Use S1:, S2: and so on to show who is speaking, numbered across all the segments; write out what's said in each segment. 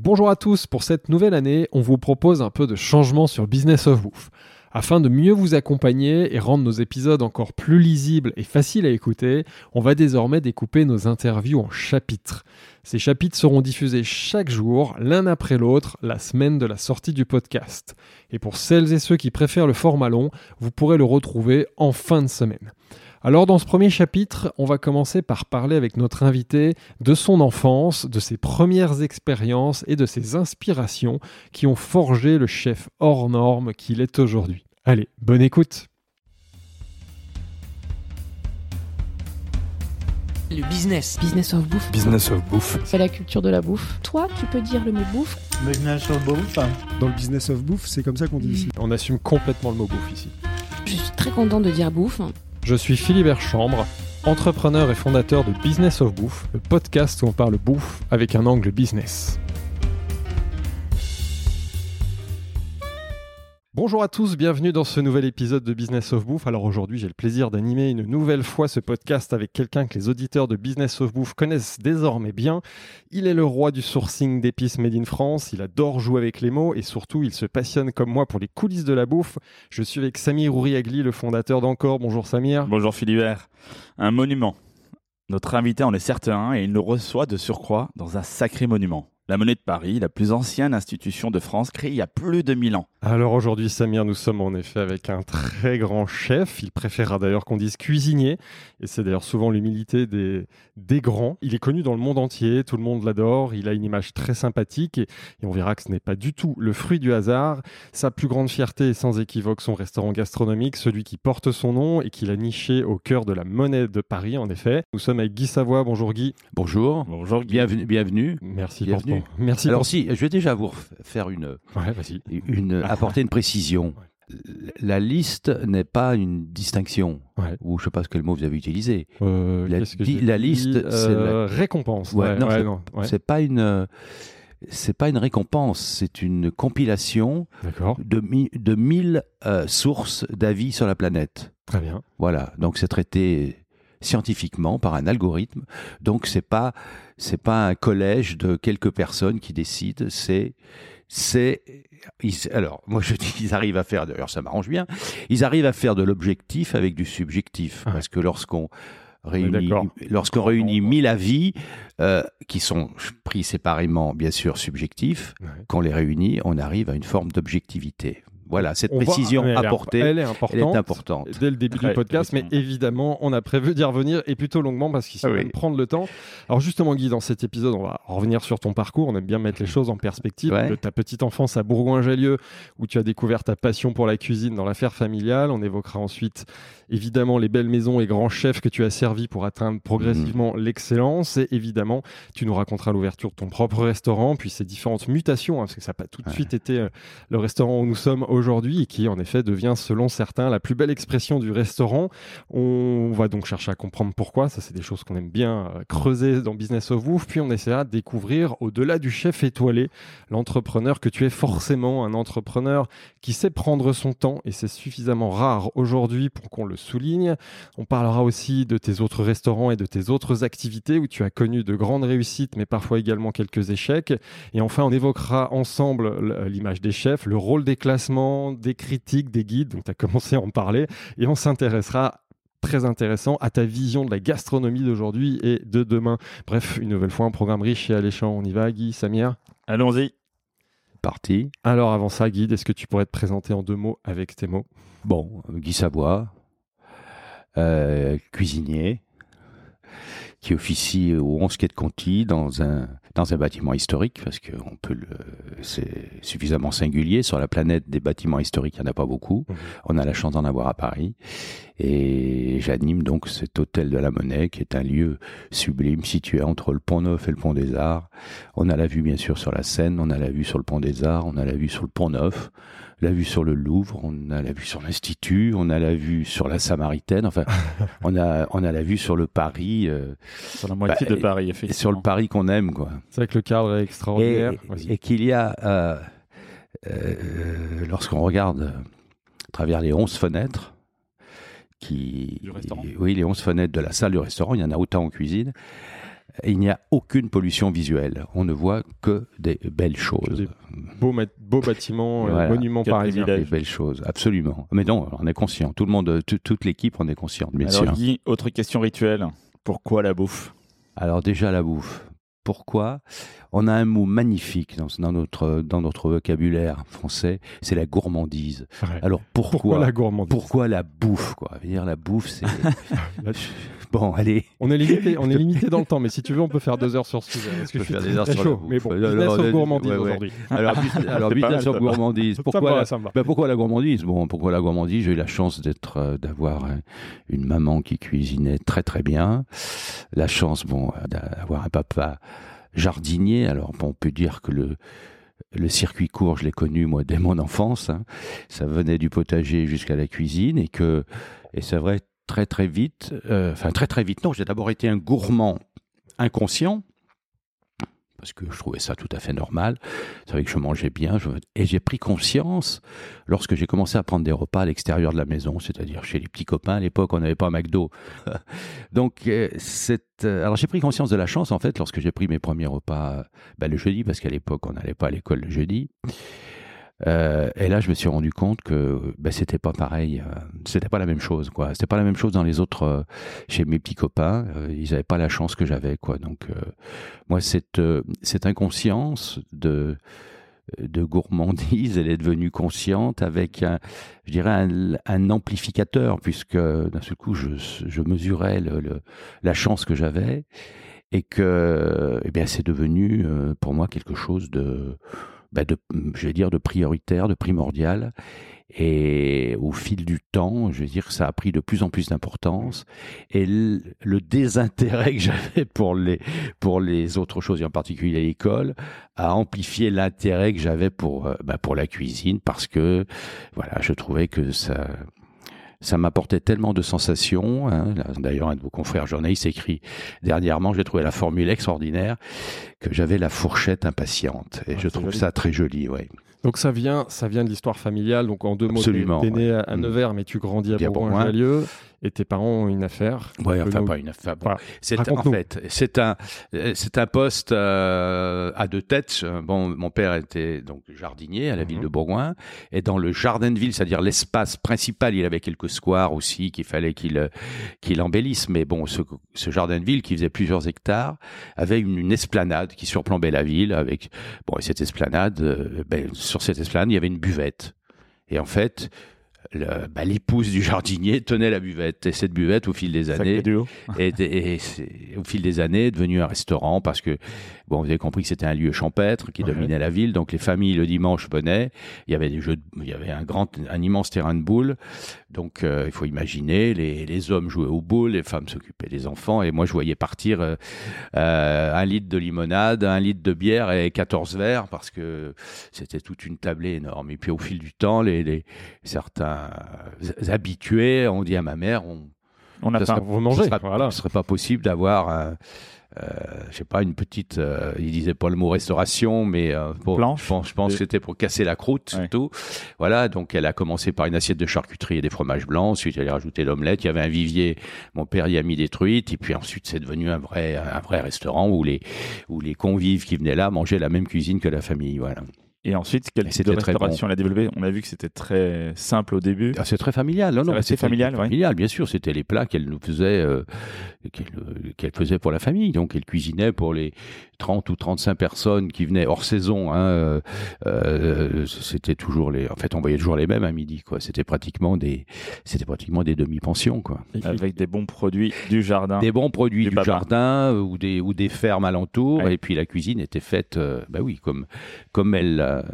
S1: Bonjour à tous, pour cette nouvelle année, on vous propose un peu de changement sur Business of Bouffe. Afin de mieux vous accompagner et rendre nos épisodes encore plus lisibles et faciles à écouter, on va désormais découper nos interviews en chapitres. Ces chapitres seront diffusés chaque jour, l'un après l'autre, la semaine de la sortie du podcast. Et pour celles et ceux qui préfèrent le format long, vous pourrez le retrouver en fin de semaine. Alors dans ce premier chapitre, on va commencer par parler avec notre invité de son enfance, de ses premières expériences et de ses inspirations qui ont forgé le chef hors norme qu'il est aujourd'hui. Allez, bonne écoute
S2: Le business.
S3: Business of bouffe.
S4: Business of bouffe.
S3: C'est la culture de la bouffe. Toi, tu peux dire le mot bouffe
S5: Business of bouffe.
S6: Dans le business of bouffe, c'est comme ça qu'on dit ici.
S1: On assume complètement le mot bouffe ici.
S3: Je suis très content de dire bouffe.
S1: Je suis Philibert Chambre, entrepreneur et fondateur de Business of Bouffe, le podcast où on parle bouffe avec un angle business. Bonjour à tous, bienvenue dans ce nouvel épisode de Business of Bouffe. Alors aujourd'hui, j'ai le plaisir d'animer une nouvelle fois ce podcast avec quelqu'un que les auditeurs de Business of Bouffe connaissent désormais bien. Il est le roi du sourcing d'épices made in France, il adore jouer avec les mots et surtout, il se passionne comme moi pour les coulisses de la bouffe. Je suis avec Samir Ouriagli, le fondateur d'Encore. Bonjour Samir.
S7: Bonjour Philibert. Un monument. Notre invité en est certain et il nous reçoit de surcroît dans un sacré monument. La Monnaie de Paris, la plus ancienne institution de France, créée il y a plus de 1000 ans.
S1: Alors aujourd'hui, Samir, nous sommes en effet avec un très grand chef. Il préférera d'ailleurs qu'on dise cuisinier. Et c'est d'ailleurs souvent l'humilité des, des grands. Il est connu dans le monde entier, tout le monde l'adore. Il a une image très sympathique et, et on verra que ce n'est pas du tout le fruit du hasard. Sa plus grande fierté est sans équivoque son restaurant gastronomique, celui qui porte son nom et qu'il a niché au cœur de la Monnaie de Paris, en effet. Nous sommes avec Guy Savoie. Bonjour Guy.
S8: Bonjour.
S7: Bonjour Guy.
S8: Bienvenue. bienvenue.
S1: Merci
S8: Bienvenue.
S1: pour Merci
S8: Alors
S1: pour...
S8: si, je vais déjà vous faire une,
S1: Ouais, vas-y.
S8: une apporter une précision. La liste n'est pas une distinction,
S1: Ouais.
S8: ou je sais pas ce quel mot vous avez utilisé.
S1: Euh,
S8: La di- la liste, c'est
S1: Euh, récompense.
S8: Ouais,
S1: Ouais,
S8: non, c'est-
S1: non, ouais.
S8: C'est pas une, c'est pas une récompense, c'est une compilation
S1: D'accord,
S8: de, mi- de 1000 euh, sources d'avis sur la planète.
S1: très bien.
S8: Voilà, donc c'est traité scientifiquement par un algorithme. Donc c'est pas c'est pas un collège de quelques personnes qui décident, c'est c'est alors moi je dis qu'ils arrivent à faire d'ailleurs ça m'arrange bien, ils arrivent à faire de l'objectif avec du subjectif
S1: Ouais.
S8: parce que lorsqu'on réunit lorsqu'on réunit 1000 avis euh, qui sont pris séparément bien sûr subjectifs,
S1: Ouais.
S8: qu'on les réunit, on arrive à une forme d'objectivité. Voilà, cette
S1: On
S8: précision apportée,
S1: elle est
S8: elle
S1: importante.
S8: est importante.
S1: Dès le début
S7: Très,
S1: du podcast, mais évidemment, on a prévu d'y revenir et plutôt longuement parce qu'il faut
S8: Ah oui.
S1: quand même prendre le temps. Alors justement, Guy, dans cet épisode, on va revenir sur ton parcours. On aime bien mettre les choses en perspective.
S8: Ouais.
S1: De ta petite enfance à Bourgoin-Jallieu, où tu as découvert ta passion pour la cuisine dans l'affaire familiale. On évoquera ensuite, évidemment, les belles maisons et grands chefs que tu as servis pour atteindre progressivement l'excellence. Et évidemment, tu nous raconteras l'ouverture de ton propre restaurant, puis ses différentes mutations, hein, parce que ça n'a pas tout de
S8: Ouais.
S1: suite été euh, le restaurant où nous sommes aujourd'hui et qui en effet devient selon certains la plus belle expression du restaurant. On va donc chercher à comprendre pourquoi, ça c'est des choses qu'on aime bien euh, creuser dans Business of Bouffe, puis on essaiera de découvrir au-delà du chef étoilé, l'entrepreneur que tu es forcément, un entrepreneur qui sait prendre son temps et c'est suffisamment rare aujourd'hui pour qu'on le souligne. On parlera aussi de tes autres restaurants et de tes autres activités où tu as connu de grandes réussites mais parfois également quelques échecs. Et enfin, on évoquera ensemble l- l'image des chefs, le rôle des classements, des critiques, des guides, donc tu as commencé à en parler, et on s'intéressera très intéressant à ta vision de la gastronomie d'aujourd'hui et de demain. Bref, une nouvelle fois, un programme riche et alléchant. On y va, Guy, Samir
S7: Allons-y.
S8: Parti.
S1: Alors avant ça, Guy, est-ce que tu pourrais te présenter en deux mots avec tes mots?
S8: Bon, Guy Savoie, euh, cuisinier, qui officie au 11 quai de Conti dans un, dans un bâtiment historique, parce que on peut le, c'est suffisamment singulier. Sur la planète des bâtiments historiques, il n'y en a pas beaucoup.
S1: Mhm.
S8: On a la chance d'en avoir à Paris. Et j'anime donc cet hôtel de la Monnaie, qui est un lieu sublime situé entre le Pont Neuf et le Pont des Arts. On a la vue, bien sûr, sur la Seine, on a la vue sur le Pont des Arts, on a la vue sur le Pont Neuf, la vue sur le Louvre, on a la vue sur l'Institut, on a la vue sur la Samaritaine, enfin, on a, on a la vue sur le Paris, euh,
S7: Sur la moitié
S8: Bah,
S7: de Paris,
S8: et
S7: effectivement.
S8: sur le Paris qu'on aime, quoi.
S1: C'est vrai que le cadre est extraordinaire.
S8: Et qu'il y a, euh, euh, lorsqu'on regarde à travers les 11 fenêtres, qui,
S7: Du restaurant.
S8: oui, les 11 fenêtres de la salle du restaurant, il y en a autant en cuisine, il n'y a aucune pollution visuelle. On ne voit que des belles choses.
S1: Des beaux, beaux bâtiments, euh,
S8: Voilà.
S1: monuments parisiens.
S8: Des belles choses, absolument. Mais non, on est conscient. Tout le monde, tout- toute l'équipe, on est consciente, bien
S7: Alors
S8: sûr.
S7: Guy, autre question rituelle. Pourquoi la bouffe?
S8: Alors déjà la bouffe. Pourquoi? On a un mot magnifique dans, dans notre, dans notre vocabulaire français, c'est la gourmandise.
S1: Ouais.
S8: Alors pourquoi,
S1: Pourquoi la gourmandise?
S8: pourquoi la bouffe quoi? Dire la bouffe, c'est bon. Allez,
S1: On est limité, on est limité dans le temps, mais si tu veux, on peut faire deux heures sur ce sujet. Parce que je suis
S8: faire des heures
S1: très
S8: sur la
S1: chaud. Mais bon,
S8: Alors,
S1: business of
S8: euh,
S1: gourmandise
S8: ouais, ouais.
S1: aujourd'hui.
S8: alors, alors business
S7: va.
S8: gourmandise. Pourquoi
S1: va,
S8: la,
S1: ça me va.
S8: ben, pourquoi la gourmandise? Bon, pourquoi la gourmandise? J'ai eu la chance d'être, euh, d'avoir euh, une maman qui cuisinait très très bien. La chance, bon, euh, d'avoir un papa jardinier. Alors, bon, on peut dire que le le circuit court, je l'ai connu moi dès mon enfance. hein. Ça venait du potager jusqu'à la cuisine et que et c'est vrai très très vite. euh, Enfin très très vite. Non, j'ai d'abord été un gourmand inconscient parce que je trouvais ça tout à fait normal. C'est vrai que je mangeais bien. Et j'ai pris conscience lorsque j'ai commencé à prendre des repas à l'extérieur de la maison, c'est-à-dire chez les petits copains. À l'époque, on n'avait pas un McDo. Donc, euh, c'est, euh, alors j'ai pris conscience de la chance, en fait, lorsque j'ai pris mes premiers repas ben, le jeudi, parce qu'à l'époque, on n'allait pas à l'école le jeudi. Euh, et là, je me suis rendu compte que ben, c'était pas pareil, euh, c'était pas la même chose, quoi. C'était pas la même chose dans les autres, euh, chez mes petits copains. ils n'avaient pas la chance que j'avais, quoi. Donc, moi, cette, cette inconscience de de gourmandise, elle est devenue consciente avec un, je dirais un, amplificateur, puisque d'un seul coup, je, je mesurais la chance que j'avais et que, eh bien, c'est devenu pour moi quelque chose de, bah, de, je vais dire, de prioritaire, de primordial. Et au fil du temps, je vais dire ça a pris de plus en plus d'importance. Et le, le désintérêt que j'avais pour les, pour les autres choses, et en particulier l'école, a amplifié l'intérêt que j'avais pour, euh, bah, pour la cuisine parce que, voilà, je trouvais que ça, ça m'apportait tellement de sensations. hein. D'ailleurs, un de vos confrères journalistes écrit dernièrement, j'ai trouvé la formule extraordinaire, que j'avais la fourchette impatiente. Et
S7: Ah,
S8: je trouve
S7: joli.
S8: ça très joli, ouais.
S1: Donc ça vient, ça vient de l'histoire familiale. Donc en deux mots,
S8: Absolument,
S1: t'es né à, à
S8: Mm.
S1: Nevers, mais tu grandis à Bourgoin-Jallieu, et tes parents ont une affaire. Que
S8: enfin
S1: nous-
S8: pas une affaire. bon.
S1: Voilà.
S8: C'est en fait, c'est un, c'est un poste euh, à deux têtes. Bon, mon père était donc jardinier à la ville
S1: Mhm.
S8: de Bourgoin, et dans le jardin de ville, c'est-à-dire l'espace principal, il avait quelques squares aussi qu'il fallait qu'il qu'il embellisse. Mais bon, ce, ce jardin de ville qui faisait plusieurs hectares avait une, une esplanade qui surplombait la ville avec bon, et cette esplanade, euh, ben, sur cette esplanade, il y avait une buvette. Et en fait, le- bah, l'épouse du jardinier tenait la buvette. Et cette buvette, au fil des années,
S7: duo.
S8: et, et c'est- au fil des années est devenu un restaurant parce que bon vous avez compris que c'était un lieu champêtre qui
S1: Ouais.
S8: dominait la ville. Donc les familles le dimanche venaient. Il y avait des jeux de- il y avait un grand un immense terrain de boules. Donc euh, il faut imaginer les, les hommes jouaient aux boules les femmes s'occupaient des enfants. Et moi je voyais partir euh, euh, un litre de limonade un litre de bière et 14 verres parce que c'était toute une tablée énorme. Et puis au fil du temps les, les certains habitués ont dit à ma mère on
S7: On a
S8: ça
S7: faim.
S8: serait-
S1: Vous mangez,
S8: ce ce serait pas possible d'avoir, un, euh, je sais pas, une petite. euh, il disait pas le mot restauration, mais euh, bon,
S7: Planche.
S8: je pense, je pense que c'était pour casser la croûte
S7: Ouais.
S8: surtout. Voilà, donc elle a commencé par une assiette de charcuterie et des fromages blancs. Ensuite, elle a rajouté l'omelette. Il y avait un vivier. Mon père y a mis des truites. Et puis ensuite, c'est devenu un vrai, un vrai restaurant où les, où les convives qui venaient là mangeaient la même cuisine que la famille. Voilà.
S7: Et ensuite, quel
S8: Et
S7: type de
S8: c'était très
S7: restauration elle a développé? On a vu que c'était très simple au début.
S8: Ah, c'est très familial, non,
S7: C'est
S8: non,
S7: familial, ouais.
S8: familial, bien sûr. C'était les plats qu'elle nous faisait, euh, qu'elle euh, qu'elle faisait pour la famille. Donc, elle cuisinait pour les 30 ou 35 personnes qui venaient hors saison. Hein, euh, c'était toujours les, en fait, on voyait toujours les mêmes à midi, quoi. C'était pratiquement des, c'était pratiquement des demi-pensions, quoi.
S7: Avec des bons produits du jardin.
S8: Des bons produits
S7: Du
S8: jardin ou des ou des fermes alentours.
S7: Ouais.
S8: Et puis la cuisine était faite, euh, bah oui, comme comme elle la-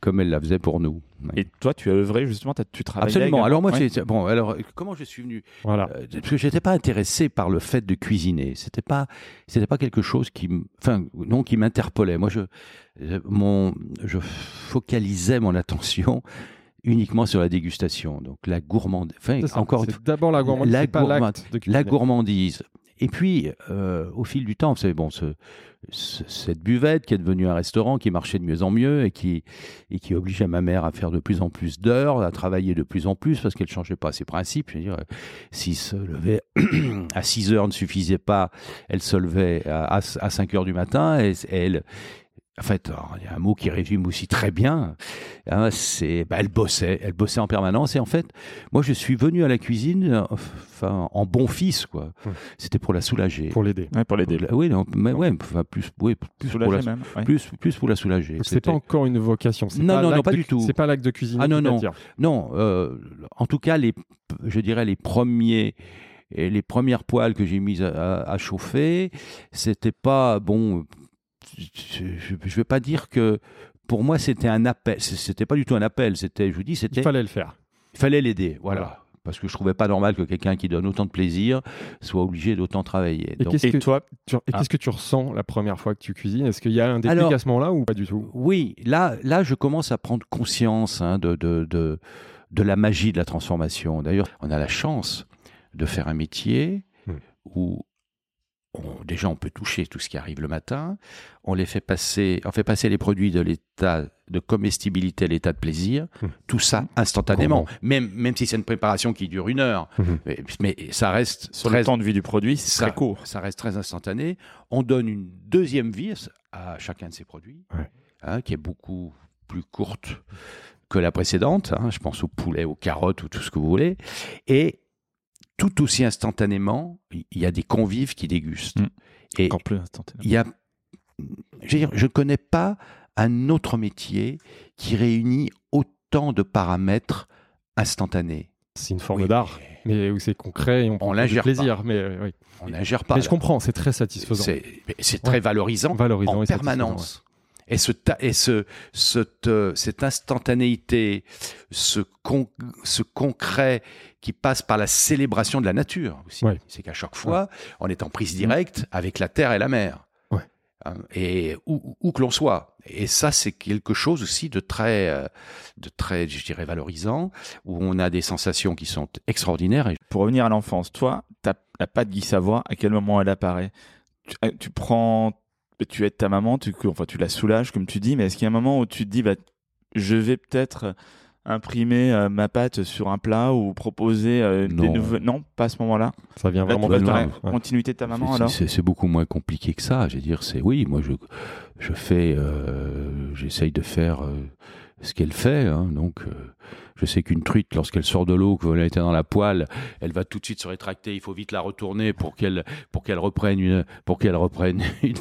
S8: comme elle la faisait pour nous.
S7: Et toi, tu as œuvré justement, tu travaillais
S8: Absolument. Alors moi,
S7: Ouais.
S8: bon. Alors comment je suis venu
S1: Voilà.
S8: euh, parce que j'étais pas intéressé par le fait de cuisiner. C'était pas, c'était pas quelque chose qui, m- enfin, non, qui m'interpellait. Moi, je, euh, mon, je focalisais mon attention uniquement sur la dégustation. Donc la gourmandise. Enfin, encore
S1: d'abord la gourmandise,
S8: la
S1: pas de
S8: la gourmandise Et puis, euh, au fil du temps, vous savez, bon, ce, ce- cette buvette qui est devenue un restaurant qui marchait de mieux en mieux et qui, obligeait ma mère à faire de plus en plus d'heures, à travailler de plus en plus parce qu'elle ne changeait pas ses principes. Je veux dire, s'il se levait à 6 heures ne suffisait pas, elle se levait à, à, à 5 heures du matin et elle. En fait, il y a un mot qui résume aussi très bien. hein, c'est, bah, elle bossait, elle bossait en permanence. Et en fait, moi, je suis venu à la cuisine, enfin, en bon fils, quoi.
S1: Hum.
S8: C'était pour la soulager.
S1: Pour l'aider.
S7: Ouais, pour l'aider.
S8: Oui, non, mais ouais, enfin, plus, oui, plus, pour la,
S7: même. ouais.
S8: plus, plus pour la soulager.
S1: C'est
S8: C'était-
S1: pas encore une vocation. c'est
S8: Non, non, non, pas
S1: de-
S8: du tout.
S1: C'est pas l'acte de cuisine.
S8: Ah, non, non. Non, euh, en tout cas, les, je dirais les premiers, et les premières poêles que j'ai mises à, à- à chauffer, c'était pas bon. Je ne vais pas dire que pour moi c'était un appel. C'était pas du tout un appel. C'était, je vous dis, c'était
S1: Il fallait le faire.
S8: il fallait l'aider. Voilà.
S1: Voilà.
S8: Parce que je trouvais pas normal que quelqu'un qui donne autant de plaisir soit obligé d'autant travailler.
S1: Et
S8: Donc,
S1: qu'est-ce
S7: Et
S1: que
S7: toi,
S1: tu, et
S7: Ah.
S1: qu'est-ce que tu ressens la première fois que tu cuisines? Est-ce qu'il y a un déclic
S8: Alors-
S1: à ce moment-là ou pas du tout?
S8: Oui, là, là, je commence à prendre conscience hein, de, de, de, de la magie de la transformation. D'ailleurs, on a la chance de faire un métier
S1: Hmm.
S8: où on- déjà on peut toucher tout ce qui arrive le matin. On les fait passer, on fait passer les produits de l'état de comestibilité à l'état de plaisir.
S1: Hmm.
S8: Tout ça instantanément,
S1: Comment
S8: même même si c'est une préparation qui dure une heure,
S1: Mhm.
S8: mais, mais ça reste
S7: sur
S8: très
S7: le temps de vie du produit, c'est très court.
S8: ça reste très instantané. On donne une deuxième vie à chacun de ces produits,
S1: Ouais.
S8: hein, qui est beaucoup plus courte que la précédente. hein. je pense au poulet, aux carottes ou tout ce que vous voulez. Et tout aussi instantanément, il y a des convives qui dégustent.
S7: Mm.
S8: Et
S7: Encore plus instantané.
S8: il y a, je veux dire, je ne connais pas un autre métier qui réunit autant de paramètres instantanés.
S1: C'est une forme
S8: Oui,
S1: d'art, mais où c'est concret et on,
S8: On
S1: prend du
S8: l'ingère
S1: plaisir. Mais euh, oui.
S8: On n'ingère pas.
S1: Mais je comprends, c'est très satisfaisant.
S8: C'est très valorisant
S1: Valorisant
S8: en permanence. Et, ce, et ce, cette, euh, cette instantanéité, ce, con- ce concret qui passe par la célébration de la nature aussi.
S1: Ouais.
S8: C'est qu'à chaque fois, on est en prise directe avec la terre et la mer.
S1: Ouais.
S8: Hein, Et où, où que l'on soit. Et ça, c'est quelque chose aussi de très, euh, de très, je dirais, valorisant, où on a des sensations qui sont extraordinaires. Et
S7: Pour revenir à l'enfance, toi, ta- la pâte Guy Savoie, à quel moment elle apparaît? Tu, euh, tu prends, tu aides ta maman, tu, enfin, tu la soulages, comme tu dis, mais est-ce qu'il y a un moment où tu te dis, bah, je vais peut-être imprimer euh, ma pâte sur un plat ou proposer euh, des
S8: Non.
S7: nouveaux. Non, pas à ce moment-là?
S1: Ça vient vraiment de
S7: la continuité de ta maman
S8: C'est-
S7: alors?
S8: c'est, c'est beaucoup moins compliqué que ça. Je veux dire, c'est oui, moi je, je fais, euh, j'essaye de faire euh, ce qu'elle fait. hein. donc, euh, je sais qu'une truite, lorsqu'elle sort de l'eau, qu'elle était dans la poêle, elle va tout de suite se rétracter. Il faut vite la retourner pour qu'elle, pour qu'elle reprenne une, pour qu'elle reprenne une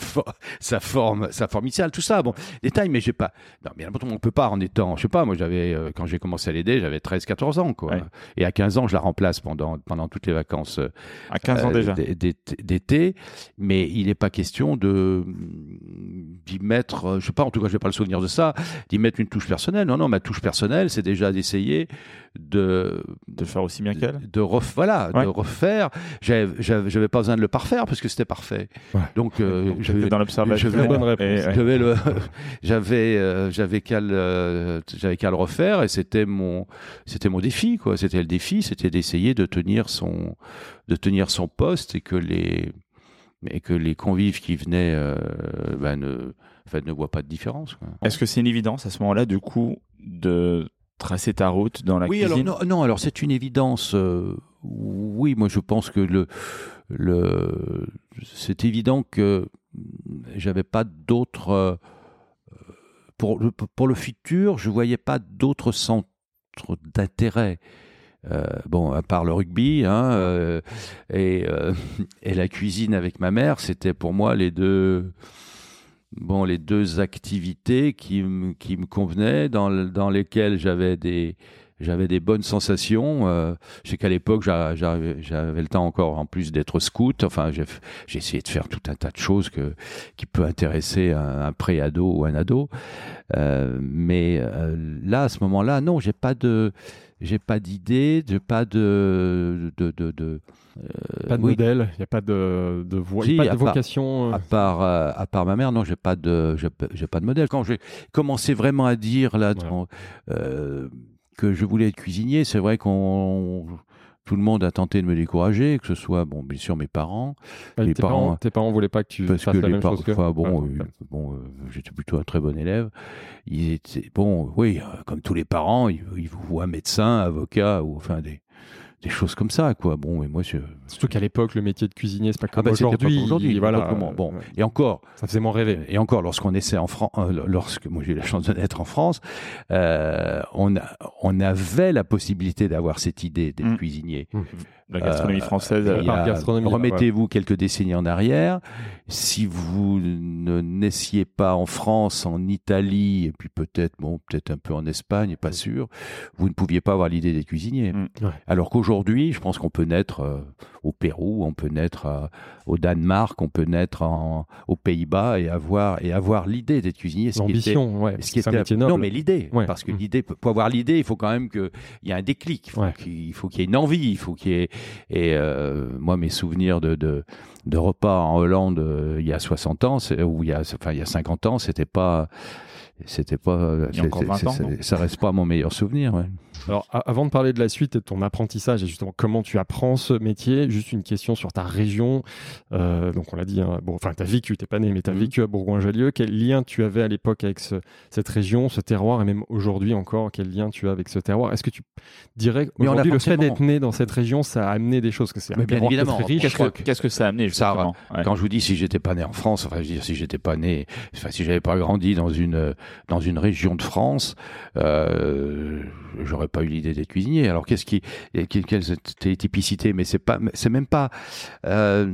S8: sa forme, sa forme initiale. Tout ça, bon, détail, mais j'ai pas. Non, mais on peut pas en étant, je sais pas, moi j'avais, euh, quand j'ai commencé à l'aider, j'avais 13-14 ans, quoi.
S7: Ouais.
S8: Et à 15 ans, je la remplace pendant, pendant toutes les vacances euh,
S7: À 15 ans
S8: euh,
S7: déjà.
S8: d'été- mais il n'est pas question de d'y mettre, je sais pas, en tout cas, je n'ai pas le souvenir de ça, d'y mettre une touche personnelle. Non, non, ma touche personnelle, c'est déjà d'essayer de
S7: De faire aussi bien qu'elle.
S8: de ref- voilà,
S7: Ouais.
S8: de refaire. J'avais pas besoin de le parfaire parce que c'était parfait.
S1: Ouais.
S8: Donc, euh,
S7: Donc,
S8: j'avais-
S7: dans l'observation.
S8: j'avais le, j'avais, euh, j'avais qu'à le, j'avais qu'à le refaire et c'était mon, c'était mon défi quoi. C'était le défi, c'était d'essayer de tenir son, de tenir son poste et que les, et que les convives qui venaient, euh, ben, ne, en fait, ne voient pas de différence.
S7: Est-ce que c'est une évidence à ce moment-là, du coup, de tracer ta route dans la
S8: oui, alors
S7: cuisine
S8: non, non, alors c'est une évidence. euh, oui, moi je pense que le, le, c'est évident que j'avais pas d'autres. euh, pour le, pour le futur, je voyais pas d'autres centres d'intérêt. Euh, bon, à part le rugby hein, et, et la cuisine avec ma mère, c'était pour moi les deux, bon, les deux activités qui, me- qui me convenaient, dans, dans lesquelles j'avais des, j'avais des bonnes sensations. Euh, je sais qu'à l'époque, j'a- j'avais le temps encore, en plus d'être scout. Enfin, j'ai essayé de faire tout un tas de choses que, qui peut intéresser un, pré-ado ou un ado. Euh, mais euh, là, à ce moment-là, non, j'ai pas de, j'ai pas d'idée, j'ai pas de, de- euh,
S1: Pas de
S8: oui,
S1: modèle, il n'y a pas de, de,
S8: Si,
S1: pas de
S8: part-
S1: vocation. euh,
S8: à part, euh, à part ma mère, non, j'ai pas de, j'ai pas- de modèle. Quand j'ai commencé vraiment à dire là
S1: Voilà.
S8: euh, que je voulais être cuisinier, c'est vrai qu'on, tout le monde a tenté de me décourager, que ce soit, bon, bien sûr, mes parents. Les
S1: tes, parents,
S8: parents-
S1: tes parents voulaient pas que tu
S8: Parce
S1: fasses
S8: que
S1: la
S8: les
S1: même chose que
S8: enfin, bon, euh, euh, j'étais plutôt un très bon élève. Ils étaient, bon, oui, euh, comme tous les parents, ils, ils vous voient médecin, avocat, ou enfin des, des choses comme ça, quoi. Bon, et moi, je,
S1: Surtout qu'à l'époque, le métier de cuisinier, c'est pas
S8: ah
S1: comme
S8: bah, c'était pas
S1: aujourd'hui.
S8: comme aujourd'hui,
S1: Voilà.
S8: pas comment. Bon,
S1: euh,
S8: et encore,
S1: ça faisait moins rêver.
S8: et encore, lorsqu'on essaie en France, lorsque moi j'ai eu la chance de naître en France, euh, on, a, on avait la possibilité d'avoir cette idée d'être
S7: Mm.
S8: cuisinier.
S7: La gastronomie
S8: Euh,
S7: française. Euh,
S8: Remettez-vous quelques décennies en arrière. Si vous ne naissiez pas en France, en Italie, et puis peut-être, bon, peut-être un peu en Espagne, pas sûr, vous ne pouviez pas avoir l'idée d'être cuisinier.
S7: Mm.
S1: Ouais.
S8: Alors qu'aujourd'hui, je pense qu'on peut naître euh, au Pérou, on peut naître euh, au Danemark, on peut naître en- aux Pays-Bas et avoir et avoir l'idée d'être cuisinier.
S1: L'ambition, ouais.
S8: ce qui était-
S1: métier noble.
S8: Non, mais l'idée.
S1: Ouais.
S8: Parce que
S1: Mm.
S8: l'idée, pour avoir l'idée, il faut quand même qu'il y ait un déclic. Il faut
S1: Ouais.
S8: qu'il y ait une envie. Il faut qu'il y ait. Et euh, moi, mes souvenirs de, de, de repas en Hollande euh, il y a 60 ans, ou il y a, enfin, il y a 50 ans, c'était pas. C'était pas.
S7: Il y a encore
S8: c'est-
S7: 20
S8: c'est-
S7: ans, non?
S8: ça reste pas mon meilleur souvenir. ouais.
S1: Alors, avant de parler de la suite et de ton apprentissage et justement comment tu apprends ce métier, juste une question sur ta région. Euh, donc, on l'a dit, hein, bon, enfin, tu as vécu, tu pas né, mais tu as
S8: Mhm.
S1: vécu à Bourgoin-Jallieu. Quel lien tu avais à l'époque avec ce- cette région, ce terroir, et même aujourd'hui encore, quel lien tu as avec ce terroir? Est-ce que tu dirais
S8: Mais on a
S1: qu'aujourd'hui, le fait d'être né dans cette région, ça a amené des choses que c'est
S8: bien évidemment,
S7: Qu'est-ce que,
S8: que-
S7: qu'est-ce que ça a amené
S8: Ça
S7: Ouais.
S8: Quand je vous dis si j'étais pas né en France, enfin je veux dire si j'étais pas né, enfin si j'avais pas grandi dans une dans une région de France, euh, j'aurais pas eu l'idée d'être cuisinier. Alors qu'est-ce qui que- quelles étaient les typicités? Mais c'est pas c'est même pas euh,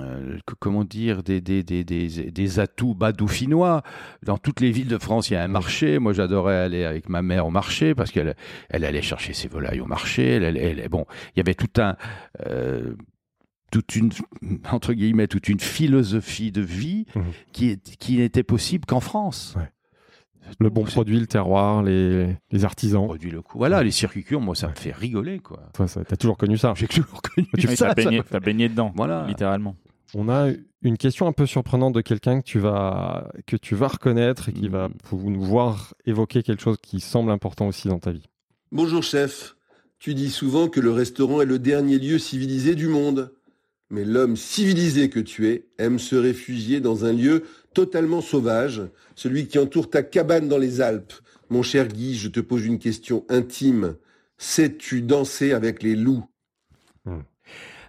S8: euh, comment dire des des, des, des, des atouts badoufinois. Dans toutes les villes de France, il y a un marché. Moi, j'adorais aller avec ma mère au marché parce qu'elle elle allait chercher ses volailles au marché. Elle, elle- elle- bon, il y avait tout un euh, toute une entre guillemets toute une philosophie de vie
S1: Mhm.
S8: qui qui n'était possible qu'en France.
S1: Ouais. Le bon produit, le terroir, les, les artisans.
S8: produit le coup. Voilà, les circuits courts, moi ça me fait rigoler quoi.
S1: Toi, ça- t'as toujours connu ça.
S8: J'ai toujours connu
S1: Tu
S7: Oui,
S8: ça.
S7: t'as baigné, dedans,
S8: Voilà.
S7: littéralement.
S1: On a une question un peu surprenante de quelqu'un que tu vas que tu vas reconnaître et qui va
S8: Mhm.
S1: pou- nous voir évoquer quelque chose qui semble important aussi dans ta vie.
S2: Bonjour chef, tu dis souvent que le restaurant est le dernier lieu civilisé du monde. Mais l'homme civilisé que tu es aime se réfugier dans un lieu totalement sauvage, celui qui entoure ta cabane dans les Alpes. Mon cher Guy, je te pose une question intime. Sais-tu danser avec les loups?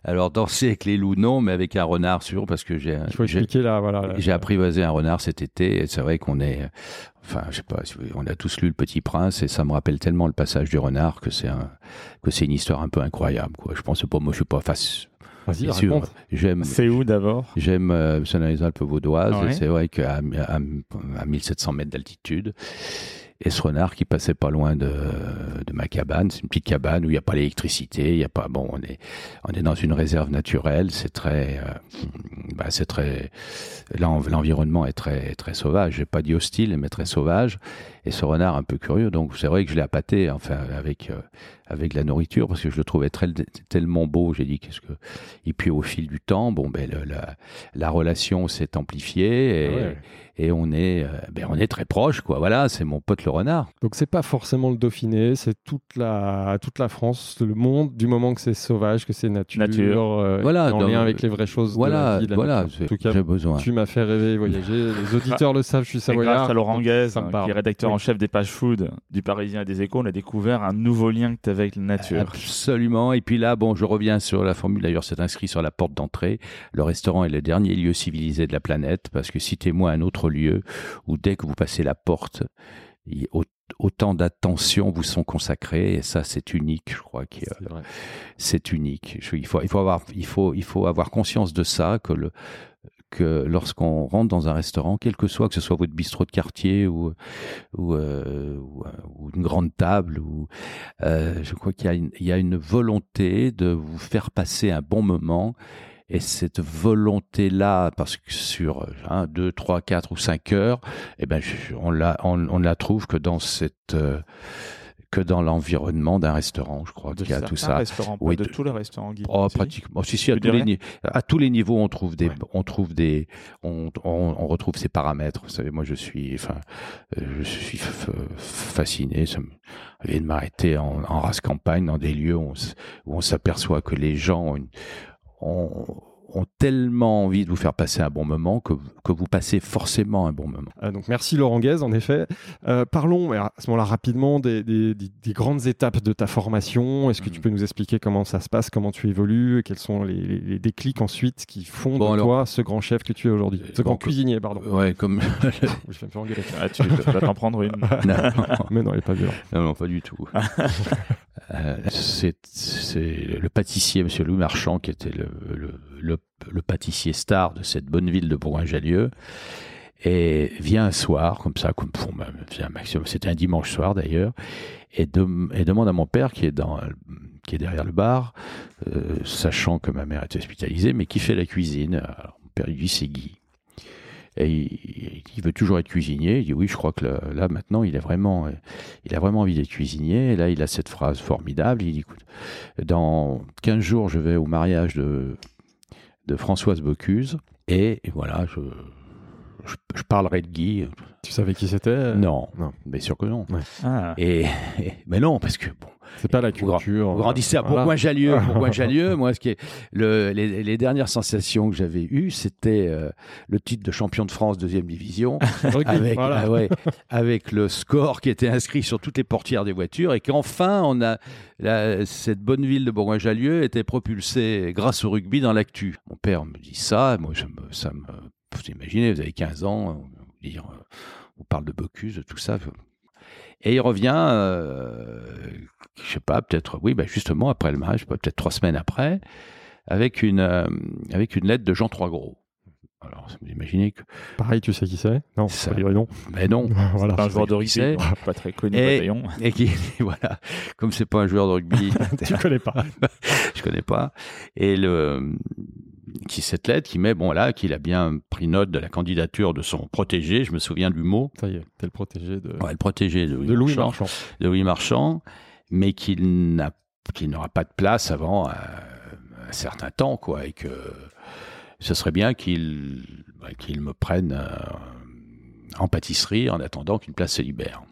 S8: Alors danser avec les loups non, mais avec un renard sûr parce que j'ai
S1: voilà.
S8: J'ai apprivoisé un renard cet été et c'est vrai qu'on est, enfin, je sais pas, on a tous lu Le Petit Prince et ça me rappelle tellement le passage du renard que c'est un, que c'est une histoire un peu incroyable, quoi. Je pense pas, moi, je suis pas face,
S1: Vas-y,
S8: bien sûr.
S1: raconte.
S8: J'aime,
S7: C'est où d'abord
S8: j'aime, euh, les Alpes vaudoises
S7: Ouais.
S8: c'est vrai qu'à à, à 1700 mètres d'altitude, et ce renard qui passait pas loin de, de ma cabane, c'est une petite cabane où il n'y a pas l'électricité, il y a pas, bon, on est, on est dans une réserve naturelle, c'est très, euh, bah, c'est très, l'en- l'environnement est très, très sauvage. J'ai pas dit hostile, mais très sauvage. Et ce renard un peu curieux, donc c'est vrai que je l'ai appâté, enfin, avec, euh, avec la nourriture, parce que je le trouvais tellement beau. J'ai dit qu'est-ce que, et puis au fil du temps, bon, ben, la, la relation s'est amplifiée
S1: Ah
S8: on est, euh, ben, on est très proches, quoi. Voilà, c'est mon pote le renard.
S1: Donc c'est pas forcément le Dauphiné, c'est toute la toute la France, le monde, du moment que c'est sauvage, que c'est nature,
S7: Nature.
S1: euh,
S8: Voilà,
S1: en
S8: dans-
S1: lien avec les vraies choses de la
S8: Voilà,
S1: vie, de la
S8: voilà.
S1: En
S8: c'est-
S1: tout cas,
S8: j'ai besoin.
S1: tu m'as fait rêver et voyager. Les auditeurs le savent, je suis
S7: Et
S1: savoyard.
S7: grâce à Laurent Guez, hein, qui est rédacteur
S1: Oui.
S7: en chef des pages food du Parisien et des Échos, on a découvert un nouveau lien que tu avais avec la nature.
S8: Absolument. Et puis là, bon, je reviens sur la formule. D'ailleurs, c'est inscrit sur la porte d'entrée. Le restaurant est le dernier lieu civilisé de la planète parce que citez-moi un autre lieu où dès que vous passez la porte, autant d'attention vous sont consacrées et ça, c'est unique. Je crois que
S1: C'est vrai.
S8: c'est unique. Je- il faut, il faut avoir, il faut, il faut avoir conscience de ça que le que lorsqu'on rentre dans un restaurant, quel que soit, que ce soit votre bistrot de quartier ou ou, euh, ou, euh, ou une grande table, ou euh, je crois qu'il y a une volonté de vous faire passer un bon moment. Et cette volonté-là, parce que sur 1, 2, 3, 4 ou 5 heures, eh ben, on, la, on, on la trouve que dans cette, euh, que dans l'environnement d'un restaurant. Je crois qu'il y a tout ça. Oui,
S7: de,
S8: de-
S7: tous les restaurants, Guy.
S8: Oh, pratiquement. Si, si, à tous, les, à tous les niveaux, on trouve des,
S1: Ouais.
S8: on trouve des, on, on, on retrouve ces paramètres. Vous savez, moi, je suis, enfin, euh, je suis fasciné. Ça me vient de m'arrêter en, en race campagne dans des lieux où on, on s'aperçoit que les gens ont, une- ont, ont tellement envie de vous faire passer un bon moment que, que vous passez forcément un bon moment.
S1: Euh, donc merci Laurent Guez, en effet. Euh, parlons à ce moment-là rapidement des, des- des- des grandes étapes de ta formation. Est-ce que tu
S8: Mhm.
S1: peux nous expliquer comment ça se passe, comment tu évolues, quels sont les, les- les déclics ensuite qui font
S8: Bon,
S1: de
S8: alors-
S1: toi ce grand chef que tu es aujourd'hui? Ce
S8: Bon,
S1: grand
S8: que-
S1: cuisinier, pardon.
S8: Ouais, comme,
S1: Je vais me faire engueuler.
S7: Ah, tu vas t'en prendre une.
S8: non,
S1: Mais non, il n'est pas violent.
S8: non, non, pas du tout. Euh, c'est c'est le pâtissier, Monsieur Louis Marchand, qui était le, le, le, pâtissier star de cette bonne ville de Bourgoin-Jallieu. Et vient un soir, comme ça, comme pour maximum, c'était un dimanche soir d'ailleurs, et, dem- et demande à mon père qui est dans, qui est derrière le bar, euh, sachant que ma mère était hospitalisée, mais qui fait la cuisine. Mon père lui dit c'est Guy. Et il, veut toujours être cuisinier. Il dit oui, je crois que là, maintenant il est vraiment, il a vraiment envie d'être cuisinier. Et là, il a cette phrase formidable. Il dit écoute, dans 15 jours, je vais au mariage de, de Françoise Bocuse. Et, et voilà, je, je, je parlerai de Guy.
S1: Tu savais qui c'était?
S8: Non,
S1: non.
S8: bien sûr que non.
S7: Ah.
S8: Et, et- mais non, parce que bon,
S1: C'est pas la culture.
S8: vous grandissez à
S1: Voilà.
S8: Bourgoin-Jallieu. Bourgoin-Jallieu, moi, ce qui est le, les, les dernières sensations que j'avais eues, c'était euh, le titre de champion de France deuxième division, avec,
S1: voilà.
S8: ah ouais, avec le score qui était inscrit sur toutes les portières des voitures, et qu'enfin, on a la- cette bonne ville de Bourgoin-Jallieu était propulsée grâce au rugby dans l'actu. Mon père me dit ça, moi, ça me, ça me vous imaginez, vous avez 15 ans, on, euh, on parle de Bocuse, de tout ça. Et il revient, euh, je sais pas, peut-être, oui, bah justement après le mariage, peut-être trois semaines après, avec une, euh, avec une lettre de Jean Troisgros. Alors, vous imaginez que.
S1: Pareil, tu sais qui c'est? Non,
S8: Ça-
S1: pas dire non.
S8: Mais non.
S1: voilà.
S7: Pas un joueur de rugby, pas très connu
S8: Et-
S7: bataillon.
S8: Et qui, voilà, comme c'est pas un joueur de rugby,
S1: tu connais pas.
S8: je connais pas. Et le, qui cette lettre qui met, bon là, qu'il a bien pris note de la candidature de son protégé, je me souviens du mot,
S1: Ça y est, le protégé de,
S8: ouais, le protégé de Louis,
S1: de Louis
S8: Marchand.
S1: Marchand.
S8: de Louis Marchand, mais qu'il n'a qu'il n'aura pas de place avant euh, un certain temps, quoi, et que ce serait bien qu'il bah, qu'il me prenne euh, en pâtisserie en attendant qu'une place se libère.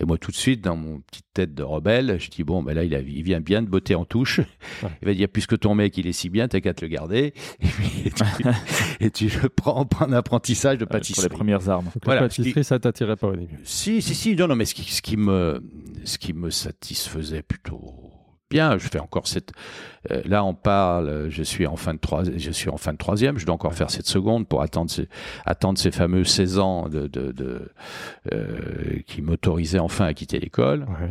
S8: Et moi, tout de suite, dans mon petite tête de rebelle, je dis bon, ben là, il, a- il vient bien de botter en touche.
S1: Ouais.
S8: Il va dire puisque ton mec il est si bien, t'as qu'à te le garder. Et, puis, tu, et tu le prends en apprentissage de
S7: Euh, Pour
S8: pâtisserie.
S7: les premières armes.
S1: Donc
S8: Voilà,
S1: la
S8: qui-
S1: pâtisserie, ça t'attirait pas au début.
S8: Si, si, si, non, non, mais ce qui, ce qui me, ce qui me satisfaisait plutôt bien, je fais encore cette, euh, là on parle, je suis en fin de trois, je suis en fin de troisième, je dois encore faire cette seconde pour attendre ces, attendre ces fameux 16 ans de, de, de euh, qui m'autorisaient enfin à quitter l'école.
S1: Ouais.